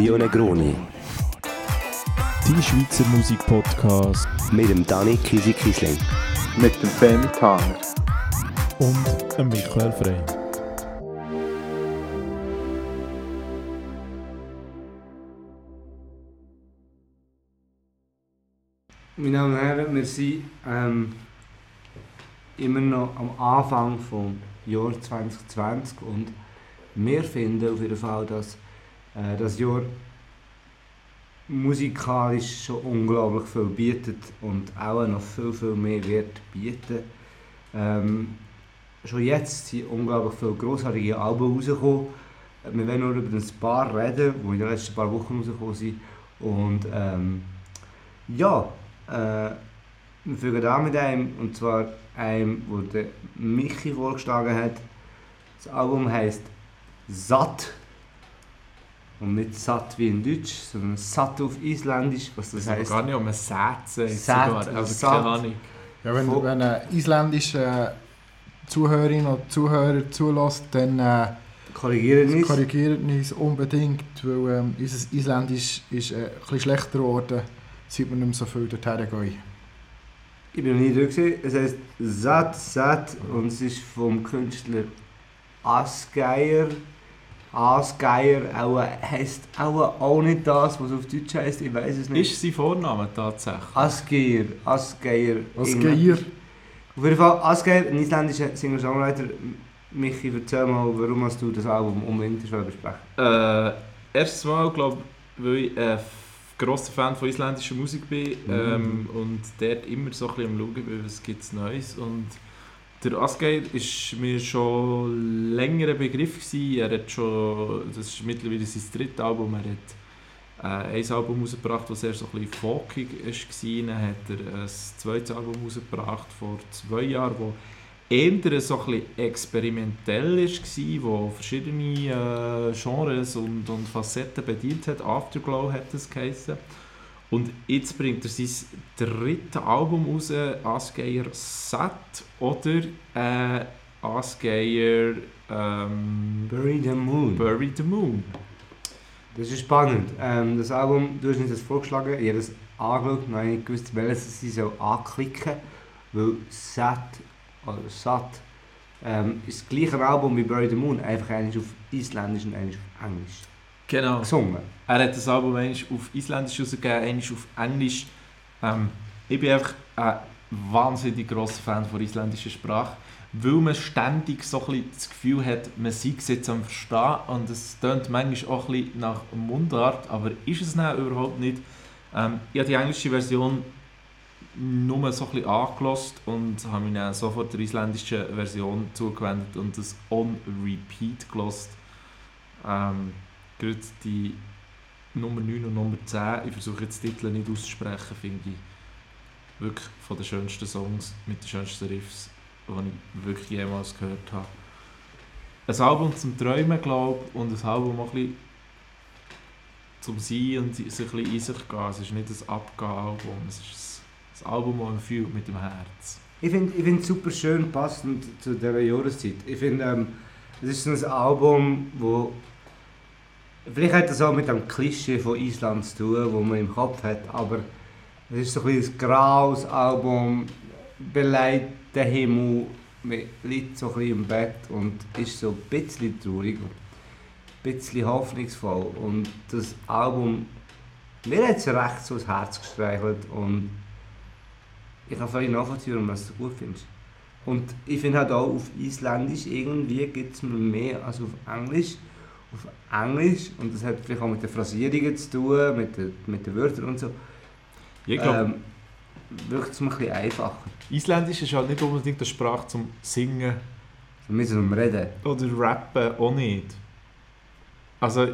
Rio Negroni. Die Schweizer Musikpodcast Mit dem Dani Kisi Kisling. Mit dem Femi Tanger. und dem Michael Frey. Meine Damen und Herren, wir sind ähm, immer noch am Anfang des Jahr 2020 und wir finden auf jeden Fall, dass äh, das Jahr musikalisch schon unglaublich viel bietet und auch noch viel, viel mehr wird bieten. Ähm, schon jetzt sind unglaublich viele grossartige Alben rausgekommen. Wir werden nur über ein paar reden, die in den letzten paar Wochen rausgekommen sind. Und ähm, ja, äh, wir fügen an mit einem, und zwar einem, wo der Michi vorgeschlagen hat. Das Album heißt Satt. Und nicht satt wie in Deutsch, sondern satt auf Isländisch, was das Das heißt. gar nicht um einen Sätze Sät sogar. Also Satt. keine Ahnung. Ja, wenn, Voll. wenn ein isländischer Zuhörerin oder Zuhörer zulässt, dann äh, Korrigieren uns. korrigiert uns unbedingt, weil ähm, unser Isländisch ist äh, ein bisschen schlechter geworden, seit wir nicht mehr so viel dorthin gehen. Ich bin noch nie dort. Es heißt Satt, Satt und es ist vom Künstler Asgeier. Asgeier auch, heisst auch, auch nicht das, was auf Deutsch heisst, ich weiß es nicht. Ist sein Vorname tatsächlich? Asgeir, Asgeir. Ihr? Auf jeden Fall, Asgeir, ein isländischer Singer-Songwriter. Michi, erzähl mal, warum hast du das Album unbedingt besprechen Äh, erstes Mal, glaube ich, weil ich ein grosser Fan von isländischer Musik bin ähm, und dort immer so ein bisschen am Schauen bin, was gibt es Neues. Und der Asgeir ist mir schon länger ein Begriff gewesen. Er hat schon, das ist mittlerweile sein drittes Album, er hat äh, ein Album rausgebracht, das eher so ein bisschen folkig war. Dann hat er ein zweites Album rausgebracht vor zwei Jahren, wo eher so ein bisschen experimentell war, wo verschiedene äh, Genres und, und Facetten bedient hat. Afterglow hat es geheißen. Und jetzt bringt er sein drittes Album raus, Asgeir Sat oder äh, Asgeir ähm, Bury the Moon. Bury the Moon. Das ist spannend. Ähm, das Album, du hast uns das vorgeschlagen, ich habe das angeschaut und nicht gewusst, welches ich so anklicken weil Sat oder Sat ähm, ist das gleiche Album wie Bury the Moon, einfach eines auf Isländisch und eines auf Englisch Genau. gesungen. Er hat das Album einmal auf Isländisch rausgegeben, einmal auf Englisch. Ähm, ich bin einfach ein wahnsinnig grosser Fan von isländischer Sprache, weil man ständig so ein das Gefühl hat, man sei es jetzt am Verstehen und es tönt manchmal auch ein nach Mundart, aber ist es dann überhaupt nicht. Ähm, ich habe die englische Version nur so ein bisschen angehört und habe mich dann sofort der isländischen Version zugewendet und das on repeat gehört. Ähm, gerade die Nummer 9 und Nummer 10, ich versuche jetzt die Titel nicht auszusprechen, finde ich wirklich von den schönsten Songs mit den schönsten Riffs, die ich wirklich jemals gehört habe. Ein Album zum Träumen, glaube ich, und ein Album auch ein zum Sein und sich ein bisschen in sich gehen. Es ist nicht ein Abgehen-Album, es ist ein, Album, das man fühlt mit dem Herz. Ich finde ich find es super schön passend zu dieser Jahreszeit. Ich finde, ähm, es ist ein Album, wo vielleicht hat das auch mit dem Klischee von Island zu tun, das man im Kopf hat, aber es ist so ein, bisschen graues Album, beleidigt den Himmel, man liegt so ein bisschen im Bett und ist so ein bisschen traurig und ein bisschen hoffnungsvoll. Und das Album, mir hat es recht so das Herz gestreichelt und ich kann völlig nachvollziehen, warum du gut findest. Und ich finde halt auch auf Isländisch irgendwie gibt es mehr als auf Englisch. Auf Englisch, und das hat vielleicht auch mit den Phrasierungen zu tun, mit den, mit den Wörtern und so, Ich glaube, ähm, wirkt es ein bisschen einfacher. Isländisch ist halt nicht unbedingt eine Sprache zum Singen Wir müssen um reden. oder Rappen auch nicht. Also,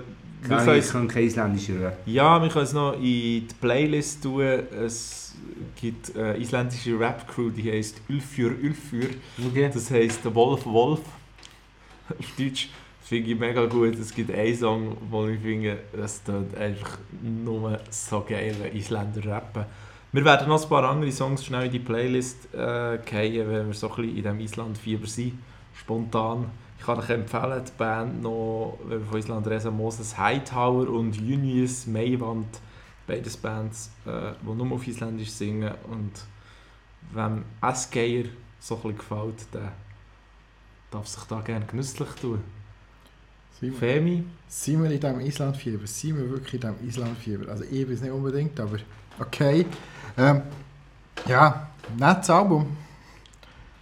Nein, ich es- kann kein Isländisch hören. Ja, wir können es noch in die Playlist tun. Es gibt eine isländische Rap-Crew, die heisst Ulfjör Ulfjör. Okay. Das heisst Wolf Wolf. Auf Deutsch finde ich mega gut. Es gibt einen Song, wo ich finde, es tut einfach nur so geil, wenn Isländer rappen. Wir werden noch ein paar andere Songs schnell in die Playlist äh, wenn wir so ein bisschen in diesem Island-Fieber sind. Spontan. Ich kann euch empfehlen, die Band noch, wenn wir von Island reden, Moses Hightower und Junius Maywand, beides Bands, äh, die nur auf Isländisch singen und wem Esgeier so ein bisschen gefällt, der darf sich da gerne genüsslich tun. Sind wir, Femi, sind wir in diesem Islandfieber? Sind wir wirklich in diesem Islandfieber? Also ich bin es nicht unbedingt, aber okay. Ähm, ja, nettes Album.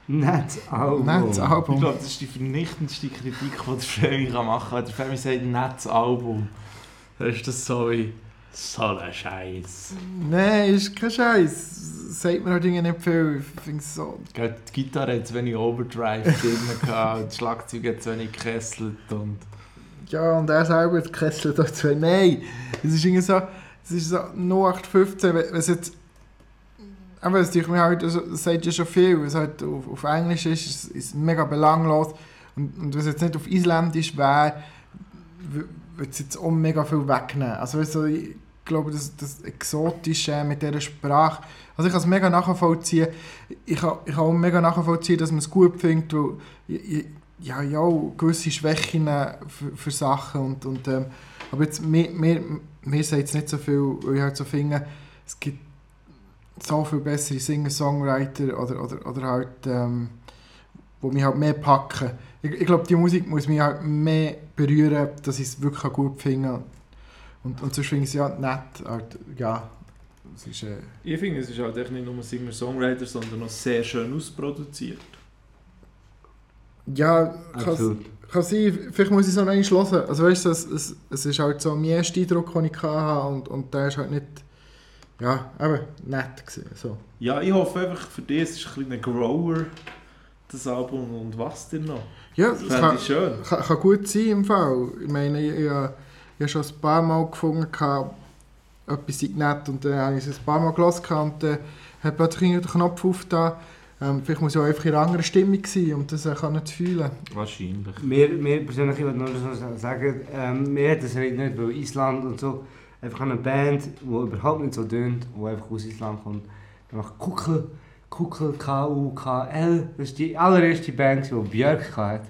Nettes Album. Nettes ich Album. glaube, das ist die vernichtendste Kritik, die der Femi kann machen kann. Der Femi sagt, nettes Album. Dann ist das so wie, so ein Scheiß. Nein, ist kein Scheiß. Sagt mir halt irgendwie nicht viel. Ich finde es so. Die Gitarre hat zu wenig Overdrive drin gehabt, und das Schlagzeug hat zu wenig gekesselt und... Ja, und er selber hat Kessel dazu. Nein, es ist irgendwie so. Es ist so 0815, wenn es jetzt. Aber es tut mir halt, also, das sagt ja schon viel, wenn es halt auf, auf Englisch ist, ist es mega belanglos. Und, und es jetzt nicht auf Isländisch wäre, würde es jetzt auch mega viel wegnehmen. Also weißt ich glaube, das, das Exotische mit dieser Sprache, also ich kann es mega nachvollziehen. Ich kann, ich kann auch mega nachvollziehen, dass man es gut findet, weil ich, ich, ja, ja, gewisse Schwächen für, für Sachen und, und ähm, aber jetzt, mir, mir, mir sagt es nicht so viel, weil ich halt so finde, es gibt so viel bessere Singer-Songwriter oder, oder, oder halt, ähm, wo mich halt mehr packen. Ich, ich glaube, die Musik muss mich halt mehr berühren, dass ich es wirklich gut finde. Und, und sonst finde ich es ja nett, halt, ja, ist, äh, Ich finde, es ist halt nicht nur Singer-Songwriter, sondern auch sehr schön ausproduziert. Ja, kann, kann sein, vielleicht muss ich es noch einmal hören. Also weißt du, es, es, es ist halt so mein erster Eindruck, den ich hatte und, und der ist halt nicht, ja, eben, nett gewesen, so. Ja, ich hoffe einfach für dich, es ist ein kleiner Grower, das Album, und was denn noch? Ja, Das kann, ich schön. kann, kann gut sein im Fall. Ich meine, ich, ich, ich habe schon ein paar Mal gefunden, etwas sei nett und dann habe ich es ein paar Mal gelesen und dann hat plötzlich der Knopf aufgetan. Ähm, vielleicht muss ich auch einfach in einer anderen Stimmung sein, um das äh, können zu fühlen. Wahrscheinlich. Mir, mir persönlich, ich will nur so sagen, ähm, mir hat das nicht, weil Island und so, einfach eine Band, die überhaupt nicht so tönt, die einfach aus Island kommt. Dann macht Kuckel, Kuckel, K-U-K-L, das ist die allererste Band, die Björk hat.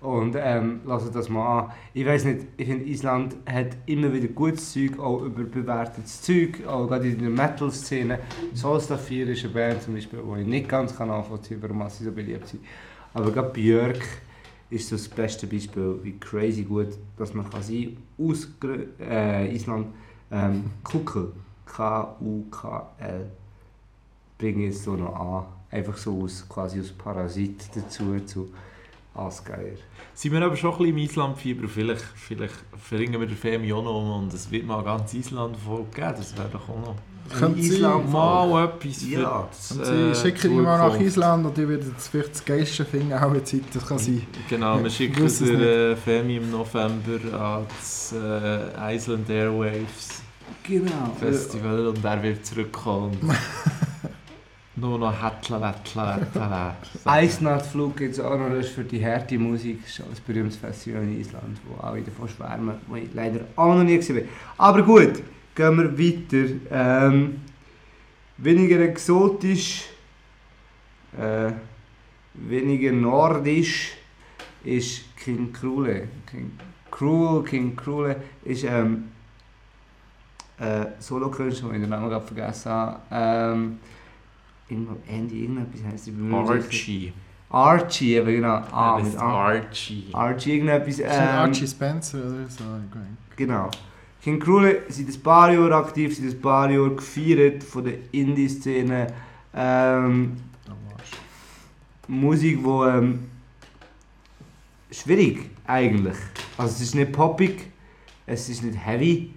Und ähm, lasst das mal an. Ich weiß nicht, ich finde Island hat immer wieder gutes Zeug, auch überbewertetes Zeug, auch gerade in der Metal-Szene. Solstafir ist eine Band zum Beispiel, die ich nicht ganz kann nachvollziehen kann, warum sie so beliebt sind. Aber gerade Björk ist so das beste Beispiel, wie crazy gut dass man kann sein aus äh, Island. Ähm, Kuckel, K-U-K-L, bringe ich jetzt so noch an. Einfach so aus, quasi aus Parasit dazu zu Asgeier. Sind wir aber schon ein bisschen im Islandfieber, vielleicht, vielleicht verringen wir den Femi auch noch um und es wird mal ganz Island voll geben, das wäre doch auch noch Könnte sein. Island mal etwas für Ja. das, Und äh, sie schicken ihn mal nach. Island und ich werde jetzt vielleicht das Geilste finden, auch in Zeit, das kann sein. Genau, wir schicken den äh, Femi im November ans äh, Island Airwaves Genau. Festival und er wird zurückkommen. Nur noch Hettla, Wettla, Wettla. Eisnachtflug gibt es auch noch, das ist für die harte Musik, das ist ein berühmtes Festival in Island, wo alle davon schwärmen, wo ich leider auch noch nie bin. Aber gut, gehen wir weiter. Ähm, weniger exotisch, äh, weniger nordisch ist King Krule. King Cruel, King Krule ist ähm, äh, Solo-Künstler, den ich den Namen gerade vergessen habe. Ähm, irgendwo, Andy, irgendetwas heisst die Archie. Archie, eben genau. Ah, Ah, das ist. Archie. Archie, irgendetwas. Ähm, Archie Spencer oder so. Genau. King Krule sind ein paar Jahre aktiv, sind ein paar Jahre gefeiert von der Indie-Szene. Ähm, Musik, wo ähm, schwierig eigentlich. Also es ist nicht poppig, es ist nicht heavy,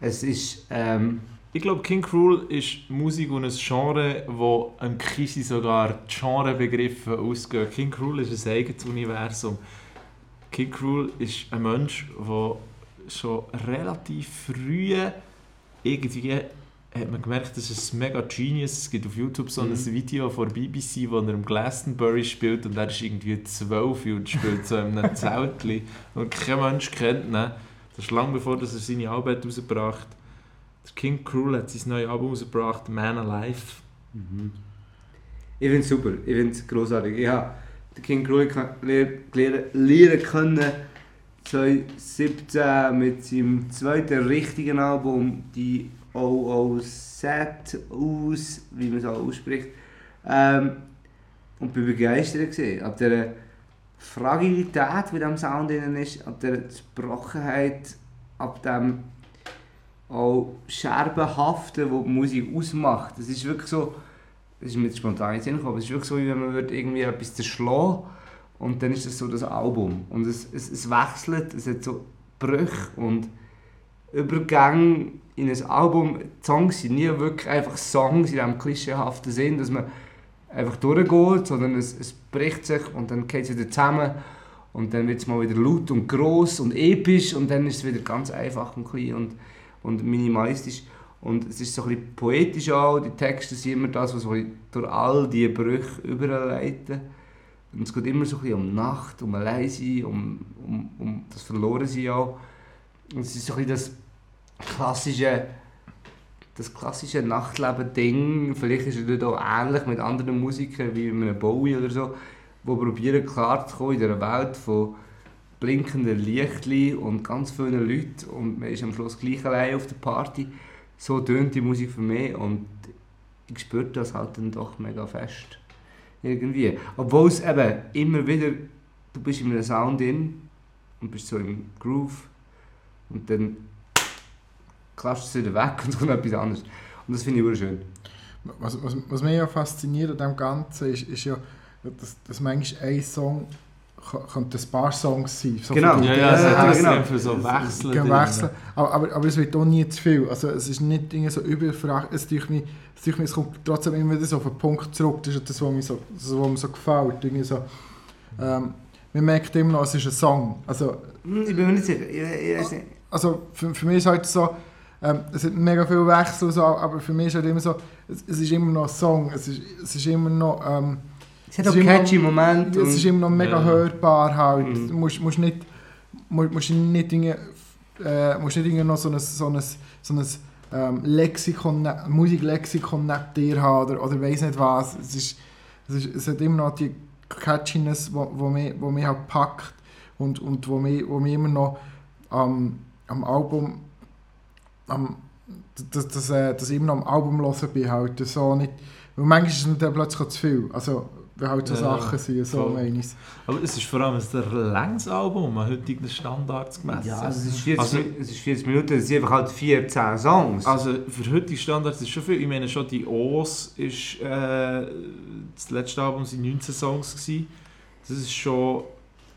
es ist ähm, Ich glaube, King Cruel ist Musik und ein Genre, wo ein Kisi sogar Genrebegriffe ausgehen. King Cruel ist ein eigenes Universum. King Cruel ist ein Mensch, der schon relativ früh irgendwie hat man gemerkt, das ist ein mega Genius. Es gibt auf YouTube so ein Mhm. Video von BBC, wo er im Glastonbury spielt und er ist irgendwie zwölf und spielt so in einem Zeltli und kein Mensch kennt ihn. Das ist lange bevor dass er seine Arbeit rausgebracht hat. King Cruel hat sein neues Album rausgebracht, Man Alive. Ich finde es super, ich finde es großartig. Ich habe King Krul lernen können 2017 mit seinem zweiten richtigen Album, die OOZ aus, wie man es auch ausspricht. Ähm, und bin begeistert gewesen. Ab der Fragilität, in diesem Sound drin ist, ab der Zerbrochenheit, ab dem auch Scherbenhaften, wo die Musik ausmacht. Das ist wirklich so, das ist mir spontan in den Sinn aber es ist wirklich so, wie wenn man irgendwie etwas zerschlagen und dann ist das so das Album. Und es, es, es wechselt, es hat so Brüche und Übergänge in ein Album. Die Songs sind nie wirklich einfach Songs in diesem klischeehaften Sinn, dass man einfach durchgeht, sondern es, es bricht sich und dann geht es wieder zusammen und dann wird es mal wieder laut und groß und episch und dann ist es wieder ganz einfach und klein und, und minimalistisch. Und es ist so ein bisschen poetisch auch, die Texte sind immer das, was durch all diese Brüche überleiten. Und es geht immer so ein bisschen um Nacht, um Alleinsein, um, um, um das Verlorensein auch. Und es ist so ein bisschen das klassische, das klassische Nachtleben-Ding. Vielleicht ist es dort auch ähnlich mit anderen Musikern, wie mit einem Bowie oder so, die probieren klarzukommen in dieser Welt von blinkenden Lichtli und ganz vielen Leuten und man ist am Schluss gleich allein auf der Party. So tönt die Musik für mich und ich spüre das halt dann doch mega fest. Irgendwie. Obwohl es eben immer wieder, du bist in einem Sound drin und bist so im Groove und dann klatscht es wieder weg und kommt etwas anderes. Und das finde ich wunderschön. Was, was, was mich ja fasziniert an dem Ganzen ist, ist ja, dass, dass manchmal ein Song kann- könnte ein paar Songs sein. So Genau. Ja, ja, es hat genau. viel so Wechsel wechseln. Aber, aber, aber es wird auch nie zu viel. Also es ist nicht irgendwie so überfragt. Es, mich- es, mich- es kommt trotzdem immer wieder so auf den Punkt zurück. Das ist das, was mir so, das, was mir so gefällt. Irgendwie so, ähm, man merkt immer noch, es ist ein Song. Also, Hm, Ich bin mir nicht sicher. Also für, für mich ist halt so, ähm, es hat mega viel Wechsel, so, aber für mich ist halt immer so, es, es ist immer noch ein Song. Es ist, es ist immer noch... Ähm, es hat auch ist immer- catchy Momente. Es ist immer noch mega Ja. hörbar halt. Mhm. Du musst, musst nicht, musst, musst nicht Dinge, äh, musst nicht noch so ein, so ein, so ein ähm, Lexikon, ne- Musiklexikon neben dir haben oder, oder weiss nicht was. Es, ist, es, ist, es hat immer noch die Catchiness, wo, wo, mich, wo mich halt packt und, und wo, mich, wo mich immer noch am, am Album am, dass, dass, äh, dass ich immer noch am Album hören bin halt. So nicht, weil manchmal ist es dann plötzlich zu viel. Also, wenn halt so Ja, Sachen sind, so voll. meine ich Aber es ist vor allem ein längeres Album, an heutigen Standards gemessen. Ja, also es ist 40, Also- es ist 40 Minuten, es sind einfach halt 14 Songs. Also für heutige Standards ist schon viel. Ich meine schon die O's ist äh, das letzte Album sind 19 Songs gewesen. Das ist schon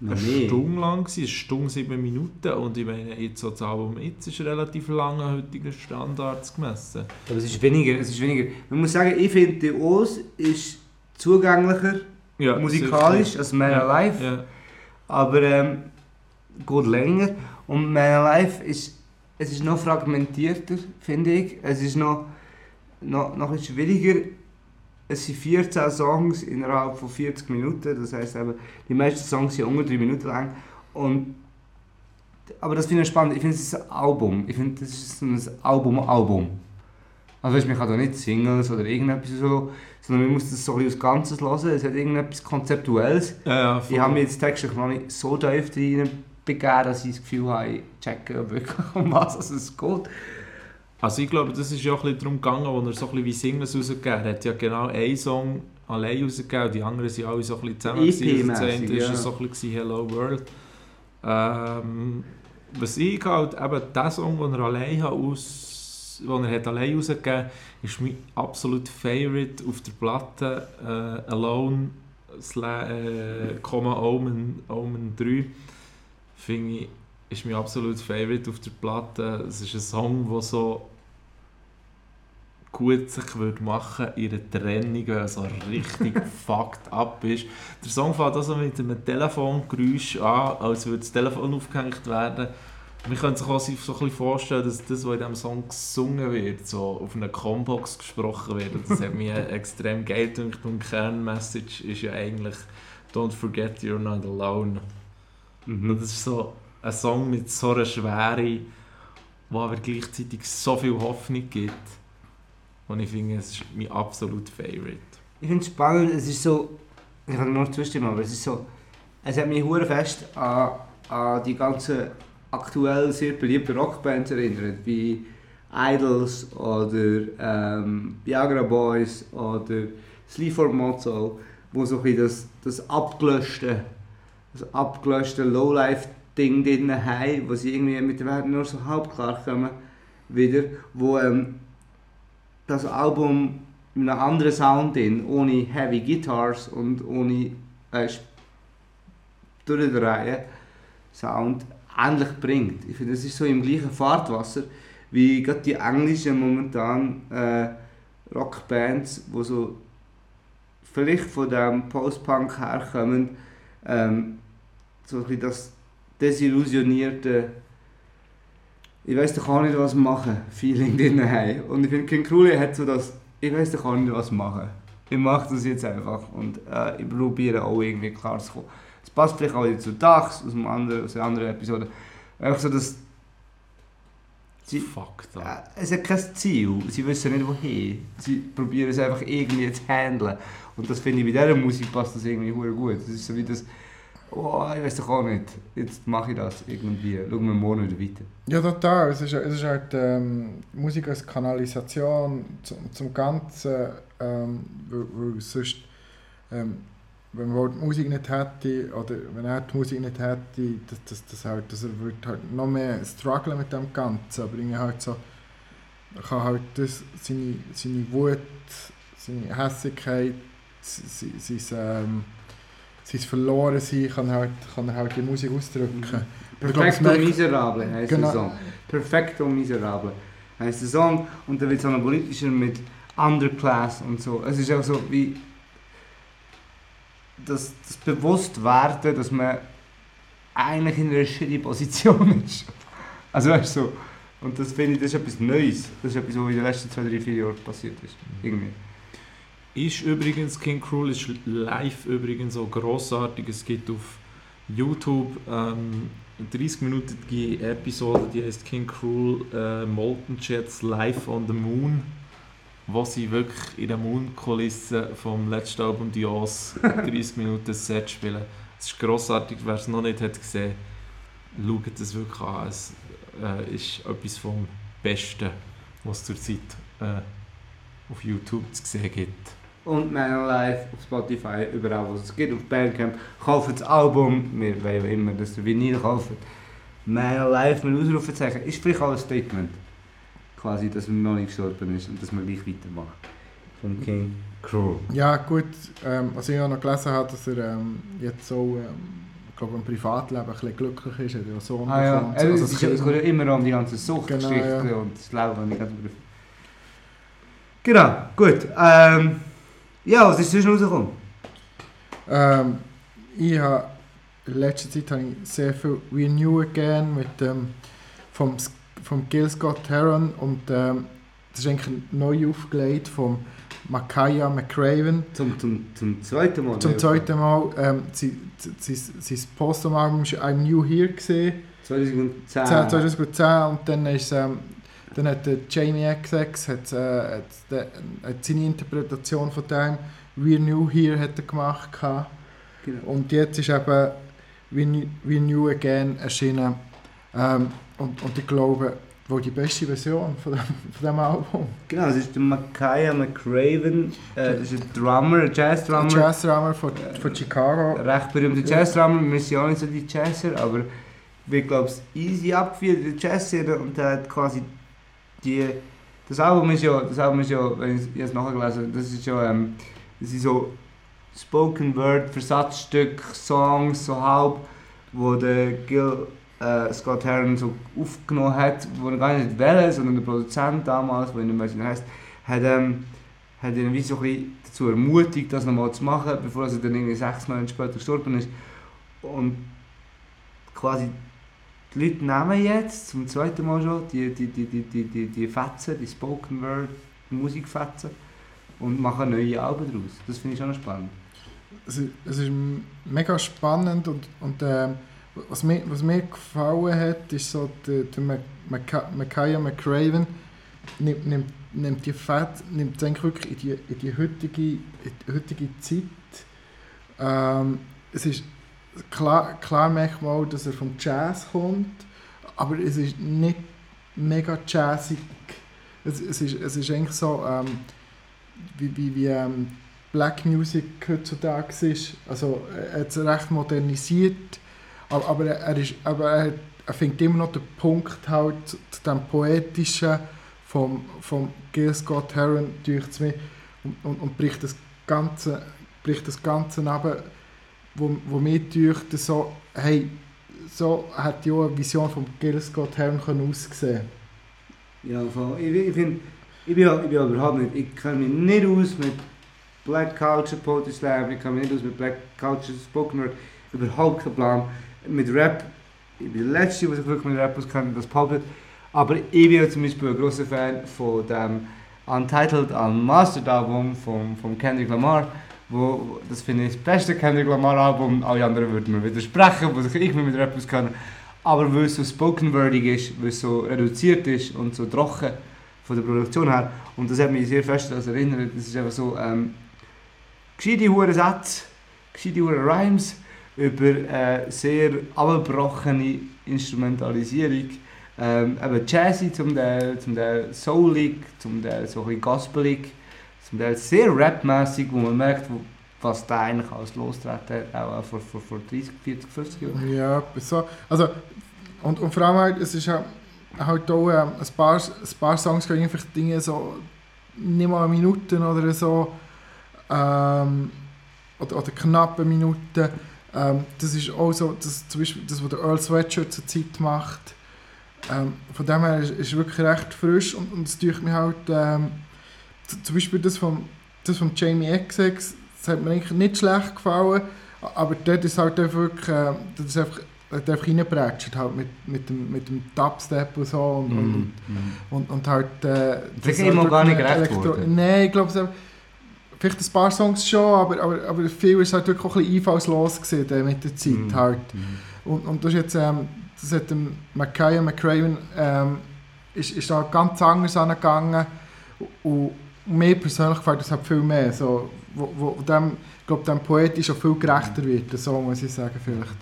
eine. Stunde lang gewesen, eine Stunde sieben Minuten und ich meine jetzt so das Album jetzt ist relativ lang an heutigen Standards gemessen. Aber es ist weniger, es ist weniger. Man muss sagen, ich finde, die O's ist zugänglicher Ja, musikalisch als Man Ja, Alive, Ja. aber ähm, geht länger. Und Man Alive ist, es ist noch fragmentierter, finde ich. Es ist noch, noch, noch schwieriger. Es sind 14 Songs innerhalb von 40 Minuten, das heisst eben, die meisten Songs sind unter 3 Minuten lang. Und, aber das finde ich spannend, ich finde es ist ein Album, ich finde das ist ein Album-Album. Also weisst, man kann da nicht Singles oder irgendetwas so, sondern man muss das so ein als Ganzes hören, es hat irgendetwas Konzeptuelles. Ja, ja. Ich habe mich jetzt textlich noch nicht so tief rein begeben, dass ich das Gefühl habe, ich checke wirklich, um was es geht. Also ich glaube, das ist ja auch ein bisschen darum gegangen, als er so ein bisschen wie Singles rausgegeben hat. Er hat ja genau einen Song allein rausgegeben die anderen sind alle so ein bisschen zusammen. gewesen. Also das EP-mässig, eine ja. war so ein bisschen Hello World. Ähm, was ich halt, eben der Song, den er allein hat aus, den er hat allein rausgegeben ist mein absolut Favorite auf der Platte. Äh, Alone, äh, Omen, Omen 3. Finde ich, ist mein absolut Favorite auf der Platte. Es ist ein Song, der so gut sich würde machen in einer Trennung, er so richtig fucked up ist. Der Song fängt also mit einem Telefongeräusch an, als würde das Telefon aufgehängt werden. Man könnte sich auch so ein bisschen vorstellen, dass das, was in diesem Song gesungen wird, so auf einer Combox gesprochen wird. Und Das hat mich extrem geil gedacht. Und die Kernmessage ist ja eigentlich «Don't forget you're not alone». Und das ist so ein Song mit so einer Schwere, wo aber gleichzeitig so viel Hoffnung gibt. Und ich finde, es ist mein absolut Favorite. Ich finde es spannend, es ist so, ich kann nur zustimmen, aber es ist so, es hat mich hure fest an, an die ganzen aktuell sehr beliebten Rockbands erinnert, wie Idols oder ähm, Viagra Boys oder Sleaford Mozo, wo so ein das, das abgelöschte, das abgelöschte Lowlife-Ding drin haben, wo sie irgendwie mit der Welt nur so halb klar kommen, wieder, wo ähm, das Album mit einem anderen Sound drin, ohne Heavy Guitars und ohne äh, durchdrehen Sound ähnlich bringt. Ich finde, das ist so im gleichen Fahrtwasser wie gerade die englischen momentan äh, Rockbands, wo so vielleicht von dem Post-Punk herkommen, ähm, so ein bisschen das desillusionierte ich weiß doch auch nicht was machen Feeling drin haben. Und ich finde King Krule hat so das ich weiß doch auch nicht was machen. Ich mache das jetzt einfach und äh, ich probiere auch irgendwie klar zu kommen. Es passt vielleicht auch jetzt zu Dachs aus, einem anderen, aus einer anderen Episode. Einfach so, dass sie, Fuck da. äh, es hat kein Ziel, sie wissen nicht wohin. Sie probieren es einfach irgendwie zu handeln. Und das finde ich bei dieser Musik passt das irgendwie hure gut. Das ist so wie das, oh, ich weiß doch auch nicht, jetzt mache ich das irgendwie. Schauen wir morgen wieder weiter. Ja, total. Es ist, es ist halt ähm, Musik als Kanalisation zum, zum Ganzen, ähm, weil, weil sonst, ähm, wenn man halt die Musik nicht hätte, oder wenn er die Musik nicht hätte, dass, dass, dass, halt, dass er würde halt noch mehr strugglen mit dem Ganzen, aber irgendwie halt so, er kann halt das, seine, seine Wut, seine Hässigkeit, sein, sein, ähm, sein Verlorensein kann er halt, kann er halt in Musik ausdrücken. Glaub, Perfecto merkt- Miserable heisst Genau. der Song. Perfecto Miserable heisst der Song und dann wird es auch noch politischer mit Underclass und so. Es ist auch so wie das, das Bewusstwerden, dass man eigentlich in einer shitty Position ist. Also weißt du, so. und das finde ich, das ist etwas Neues. Das ist etwas, was in den letzten zwei, drei, vier Jahren passiert ist. Irgendwie. Ist übrigens, King Cruel ist live übrigens so grossartig. Es gibt auf YouTube ähm, eine 30-minütige Episode, die heißt King Cruel äh, Molten Jets Live on the Moon, wo sie wirklich in der Mondkulisse vom letzten Album Dios 30 Minuten Set spielen. Es ist grossartig, wer es noch nicht hat gesehen, schaut es wirklich an. Es äh, ist etwas vom Besten, was es zurzeit äh, auf YouTube zu sehen gibt. Und Man Alive auf Spotify, überall wo es gibt, auf Bandcamp. Kauft das Album, wir wollen immer, dass ihr Vinyl kauft. Man Alive mit Ausrufezeichen ist vielleicht auch ein Statement. Quasi, dass er noch nicht gestorben ist und dass wir gleich weitermachen. Von King Cruel. Ja gut, ähm, was ich auch noch gelesen habe, dass er ähm, jetzt so, ähm, ich glaube im Privatleben ein bisschen glücklich ist, er hat ja Sohn Ah ja, also, so. es, ist, es geht ja immer um die ganze Suchtgeschichte Genau, ja. und das Leben und die ganzen Begriffe. Genau, gut. Ähm, ja, was ist sonst rausgekommen? Ähm, ich habe in letzter Zeit habe ich sehr viel Renew Again mit dem vom, S- vom Gil Scott Heron und ähm, das ist eigentlich neu aufgelegt vom Makaya McCraven. Zum, zum, zum zweiten Mal. Zum zweiten Mal, ähm, sein, Postum-Album war I'm New Here gesehen. 2010. 10, 2010 und dann ist ähm, dann hat der Jamie XX hat, äh, hat, de- hat seine Interpretation von dem We New Here hat er gemacht. Genau. und jetzt ist eben We New, We New Again erschienen ähm, und, und ich glaube wohl die beste Version von dem, von dem Album? Genau, das ist der Makaya McRaven, äh, das ist ein Drummer, ein Jazz-Drummer. Jazz-Drummer von, von Chicago. Ein recht berühmter Jazz-Drummer, wir sind ja nicht so die Jazzer, aber wir glaube ich easy abgeführt der Jazz-Szene und der hat quasi die... Das Album ist ja, das Album ist ja, wenn ich jetzt nachgelesen das ist ja, ähm, das ist so Spoken Word, Versatzstück, Songs, so halb, wo der Gil äh, Scott Heron so aufgenommen hat, wo er gar nicht wollte, sondern der Produzent damals, wo ich nicht mehr weiß, heisst, hat, ähm, hat ihn wie so ein dazu ermutigt, das nochmal zu machen, bevor er dann irgendwie sechs Monate später gestorben ist. Und quasi die Leute nehmen jetzt zum zweiten Mal schon die, die, die, die, die, die, die Fetzen, die Spoken Word Musikfetzen und machen neue Alben daraus. Das finde ich schon spannend. es, ist- es ist mega spannend und, und ähm, was, mir, was mir gefallen hat, ist so der, der Makaya McCraven nimmt, nimmt, nimmt die Fett, nimmt eigentlich wirklich in die, in die heutige, in die heutige Zeit Ähm, es ist klar, klar merkt dass er vom Jazz kommt, aber es ist nicht mega jazzig. Es, es, ist, es ist eigentlich so, ähm, wie, wie, wie ähm, Black Music heutzutage ist. Also er hat es recht modernisiert, aber, aber, er, ist, aber er, er findet immer noch den Punkt halt zu, dem Poetischen vom, vom Gil Scott Heron durch mich und, und, und bricht das Ganze, bricht das Ganze ab, wo, wo mir durch so, hey, so hat ja eine Vision von Gil Scott Heron können aussehen Ja. Ich, ich finde, ich ich bin überhaupt nicht, ich kenne mich nicht aus mit Black Culture Poetry Slam, ich kenne mich nicht aus mit Black Culture Spoken Word, überhaupt kein Plan. Mit Rap, ich bin der Letzte, was ich wirklich mit Rap auskenne, das Puppet. Aber ich bin zum Beispiel ein großer Fan von dem Untitled Unmastered Album von, von Kendrick Lamar. Wo, das finde ich das beste Kendrick Lamar Album. Alle anderen würden mir widersprechen, wo sich ich mit Rap auskenne. Aber weil es so spoken wordig ist, weil es so reduziert ist und so trocken von der Produktion her. Und das hat mich sehr fest daran erinnert. Das ist einfach so ähm, gescheite Sätze, gescheite Rhymes über äh, sehr abgebrochene Instrumentalisierung. Ähm, eben jazzy zum Teil, zum Teil soulig, zum Teil so ein bisschen gospelig, zum Teil sehr rapmäßig, wo man merkt, was da eigentlich alles losgetreten hat, auch vor, vor, vor 30, 40, 50 Jahren. Ja, so. Also, und, und vor allem halt, es ist ja halt auch ähm, ein, paar, ein paar Songs gehen einfach Dinge so nicht mal Minuten oder so ähm, oder, oder knappe Minuten. Ähm, das ist auch so, das, zum Beispiel das, was der Earl Sweatshirt zur Zeit macht. Ähm, von dem her ist es wirklich recht frisch und, und es tut mir halt ähm, zum Beispiel das von das von Jamie XX, das hat mir eigentlich nicht schlecht gefallen, aber dort ist halt einfach wirklich, äh, das ist einfach, hat einfach reingeprätscht halt mit, mit dem, mit dem Dubstep und so und, und, und, und halt äh, das ihm auch halt gar nicht gerecht worden. Nein, ich glaube es Vielleicht ein paar Songs schon, aber, aber, aber viel ist halt wirklich auch ein bisschen einfallslos gewesen, mit der Zeit Mhm. halt. Und, und das jetzt, ähm, das hat dem Mackay McCraven, ähm, ist, ist da ganz anders angegangen und mir persönlich gefällt das halt viel mehr, so, wo, wo dem, glaube, dem poetisch auch viel gerechter wird, so muss ich sagen vielleicht.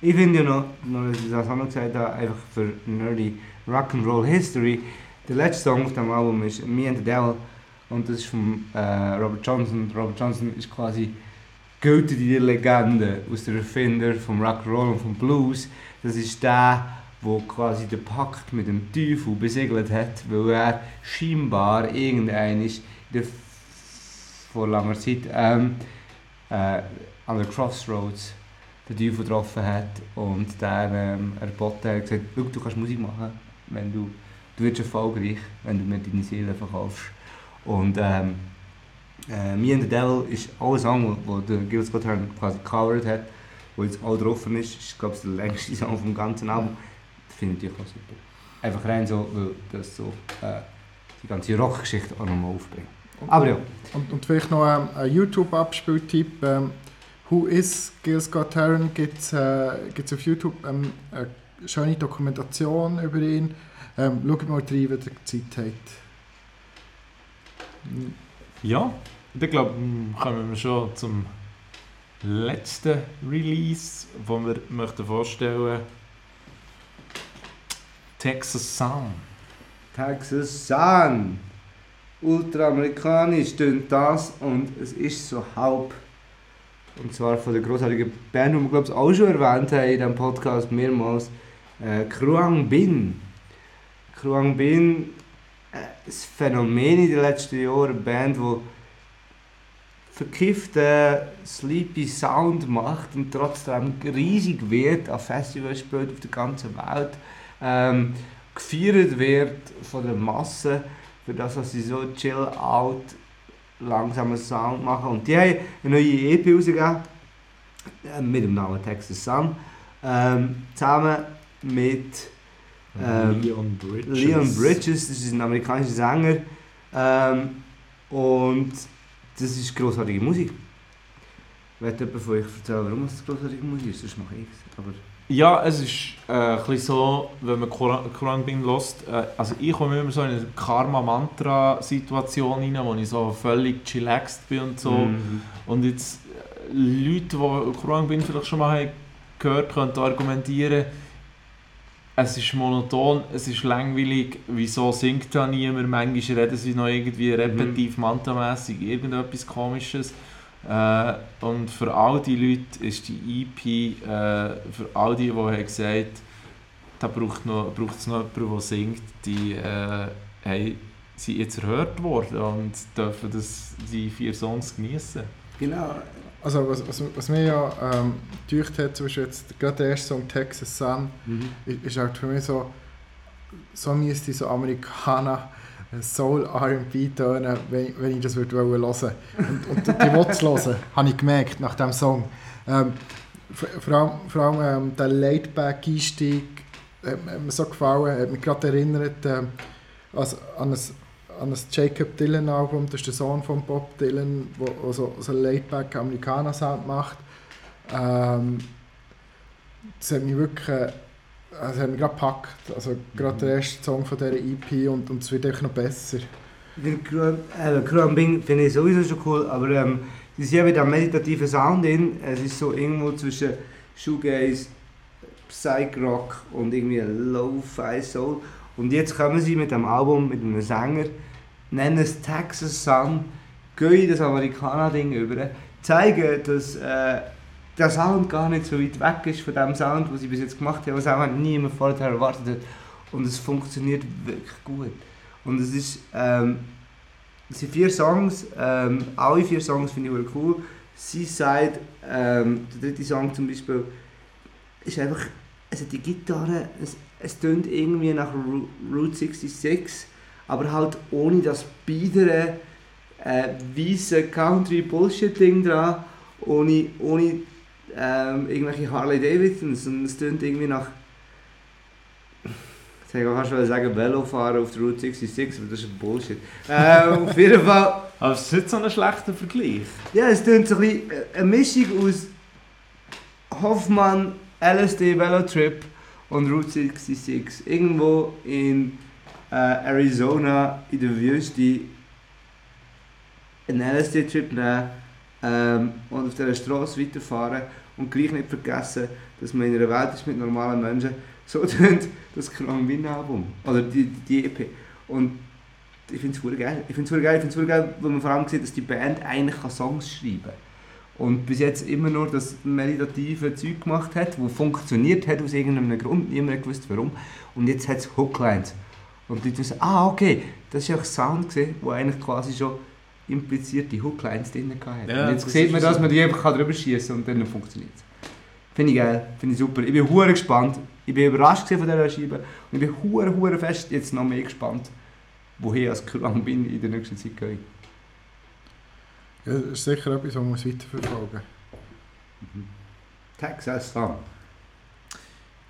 Ich finde ja noch, noch was ich das auch noch gesagt habe, einfach für nerdy Rock'n'Roll History, der letzte Song auf dem Album ist Me and the Devil und das ist von äh, Robert Johnson. Robert Johnson ist quasi gilt die Legende aus der Erfinder vom Rock'n'Roll und vom Blues. Das ist der, der quasi den Pakt mit dem Teufel besiegelt hat, weil er scheinbar irgendein ist vor langer Zeit ähm, äh, an der Crossroads den Teufel getroffen hat und der ähm, erboten hat gesagt, «Schau, du kannst Musik machen, wenn du, du wirst erfolgreich, wenn du mir deine Seele verkaufst. Und ähm, äh, Me and the Devil ist ein Song, wo der Gil Scott Heron quasi covered hat, wo jetzt auch drauf ist. ist glaube ich der längste Song vom ganzen Album. Finde ich auch super. Einfach rein so, weil das so äh, die ganze Rockgeschichte auch nochmal aufbringt. Aber ja, Und, und vielleicht noch ähm, ein YouTube-Abspieltipp. Ähm, Who is Gil Scott Heron? Gibt es äh, gibt's auf YouTube ähm, eine schöne Dokumentation über ihn. Ähm, schaut mal rein, wenn ihr Zeit habt. Ja, ich glaube, kommen wir schon zum letzten Release, den wir möchten vorstellen Texas Sun. Texas Sun. Ultraamerikanisch tönt das und es ist so halb. Und zwar von der großartigen Band, die wir glaube ich auch schon erwähnt haben in diesem Podcast mehrmals. Äh, Kruang Bin. Kruang Bin, ein Phänomen in den letzten Jahren. Eine Band, die verkifften, sleepy Sound macht und trotzdem riesig wird, an Festivals spielt auf der ganzen Welt. Ähm, gefeiert wird von der Masse für das, was sie so chill out langsamen Sound machen. Und die haben eine neue EP rausgegeben äh, mit dem Namen Texas Sun. Ähm, zusammen mit Ähm, Leon Bridges. Leon Bridges, das ist ein amerikanischer Sänger. Ähm, und das ist großartige Musik. Wird jemand von euch erzählen, warum es großartige Musik ist? Sonst mache ich es. Aber Ja, es ist äh, ein bisschen so, wenn man Koran Bin lost. Äh, also ich komme immer so in eine Karma-Mantra-Situation rein, wo ich so völlig chillaxed bin und so. Mhm. Und jetzt Leute, die Kruang Bin vielleicht schon mal haben gehört haben, könnten argumentieren, es ist monoton, es ist langweilig, wieso singt da niemand, manchmal reden sie noch irgendwie repetitiv, mantamässig, irgendetwas komisches. Äh, und für all die Leute ist die EP, äh, für all die, die haben gesagt da braucht noch, es noch jemanden, der singt, die äh, haben, sind jetzt erhört worden und dürfen das, die vier Songs genießen. Genau. Also was, was, was mir ja ähm, gedacht hat, zum Beispiel jetzt gerade der erste Song Texas Sun, Mhm. ist, halt für mich so, so müsste so Amerikaner äh, Soul R&B tönen, wenn, wenn ich das würde hören wollen. Und, und die Worte hören, habe ich gemerkt nach dem Song. Ähm, vor allem, vor allem ähm, der Laidback-Einstieg hat, mir- hat mir so gefallen, hat mich gerade erinnert ähm, also an ein an ein Jacob Dylan Album, das ist der Sohn von Bob Dylan, der so, so laidback Amerikaner Sound macht. Ähm, das hat mich wirklich das hat mich gerade gepackt. Also gerade der erste Song von dieser EP und, und es wird einfach noch besser. Den Kruan äh, finde ich sowieso schon cool, aber ähm, es ist ja wieder ein meditativer Sound drin. Es ist so irgendwo zwischen Shoegaze, Psych-Rock und irgendwie Lo-Fi Soul. Und jetzt kommen sie mit dem Album, mit einem Sänger, nennen es Texas Sun, gehen das Amerikaner-Ding über, zeigen, dass äh, der Sound gar nicht so weit weg ist von dem Sound, den sie bis jetzt gemacht haben, was auch niemand vorher erwartet hat. Und es funktioniert wirklich gut. Und es ist, ähm, es sind vier Songs, ähm, alle vier Songs finde ich cool. Seaside, ähm, der dritte Song zum Beispiel, ist einfach, also die Gitarre, es tönt irgendwie nach Route 66, aber halt ohne das biedere, äh, weisse Country-Bullshit-Ding dran, ohne, ohne ähm, irgendwelche Harley Davidsons, und es tönt irgendwie nach ich wollte fast schon sagen, Velofahren auf der Route 66, aber das ist Bullshit. Ähm, auf jeden Fall, Aber es ist nicht so ein schlechter Vergleich. ja, es tönt so ein bisschen äh, eine Mischung aus Hoffmann, LSD Velotrip und Route 66. Irgendwo in äh, Arizona in der Wüste einen LSD-Trip nehmen ähm, und auf dieser Straße weiterfahren und gleich nicht vergessen, dass man in einer Welt ist mit normalen Menschen. So tönt das Krang Win Album. Oder die, die EP. Und ich finde es geil. Ich finde es geil, geil, weil man vor allem sieht, dass die Band eigentlich Songs schreiben kann. Und bis jetzt immer nur das meditative Zeug gemacht hat, das funktioniert hat aus irgendeinem Grund, niemand gewusst warum. Und jetzt hat es Hooklines. Und die Leute sagen, ah okay, das war ja ein Sound, gewesen, wo eigentlich quasi schon implizierte Hooklines drin hatte. Ja, und jetzt sieht man, dass man die einfach drüber schießen und dann funktioniert es. Finde ich geil, finde ich super. Ich bin hure gespannt. Ich bin überrascht von dieser Scheibe. Und ich bin hure, hure fest jetzt noch mehr gespannt, woher als Krang bin in der nächsten Zeit gehe. Ja, das ist sicher etwas, was man muss weiterverfolgen Texas Sun.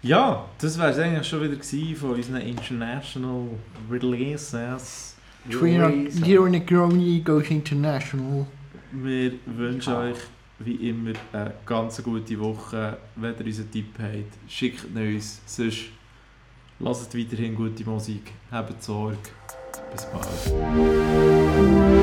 Ja, das wäre es eigentlich schon wieder gewesen von unseren International Releases. Giro Negroni goes international. Wir wünschen euch wie immer eine ganz gute Woche. Wenn ihr unseren Tipp habt, schickt ihn uns. Sonst lasst weiterhin gute Musik. Habt Sorge. Bis bald.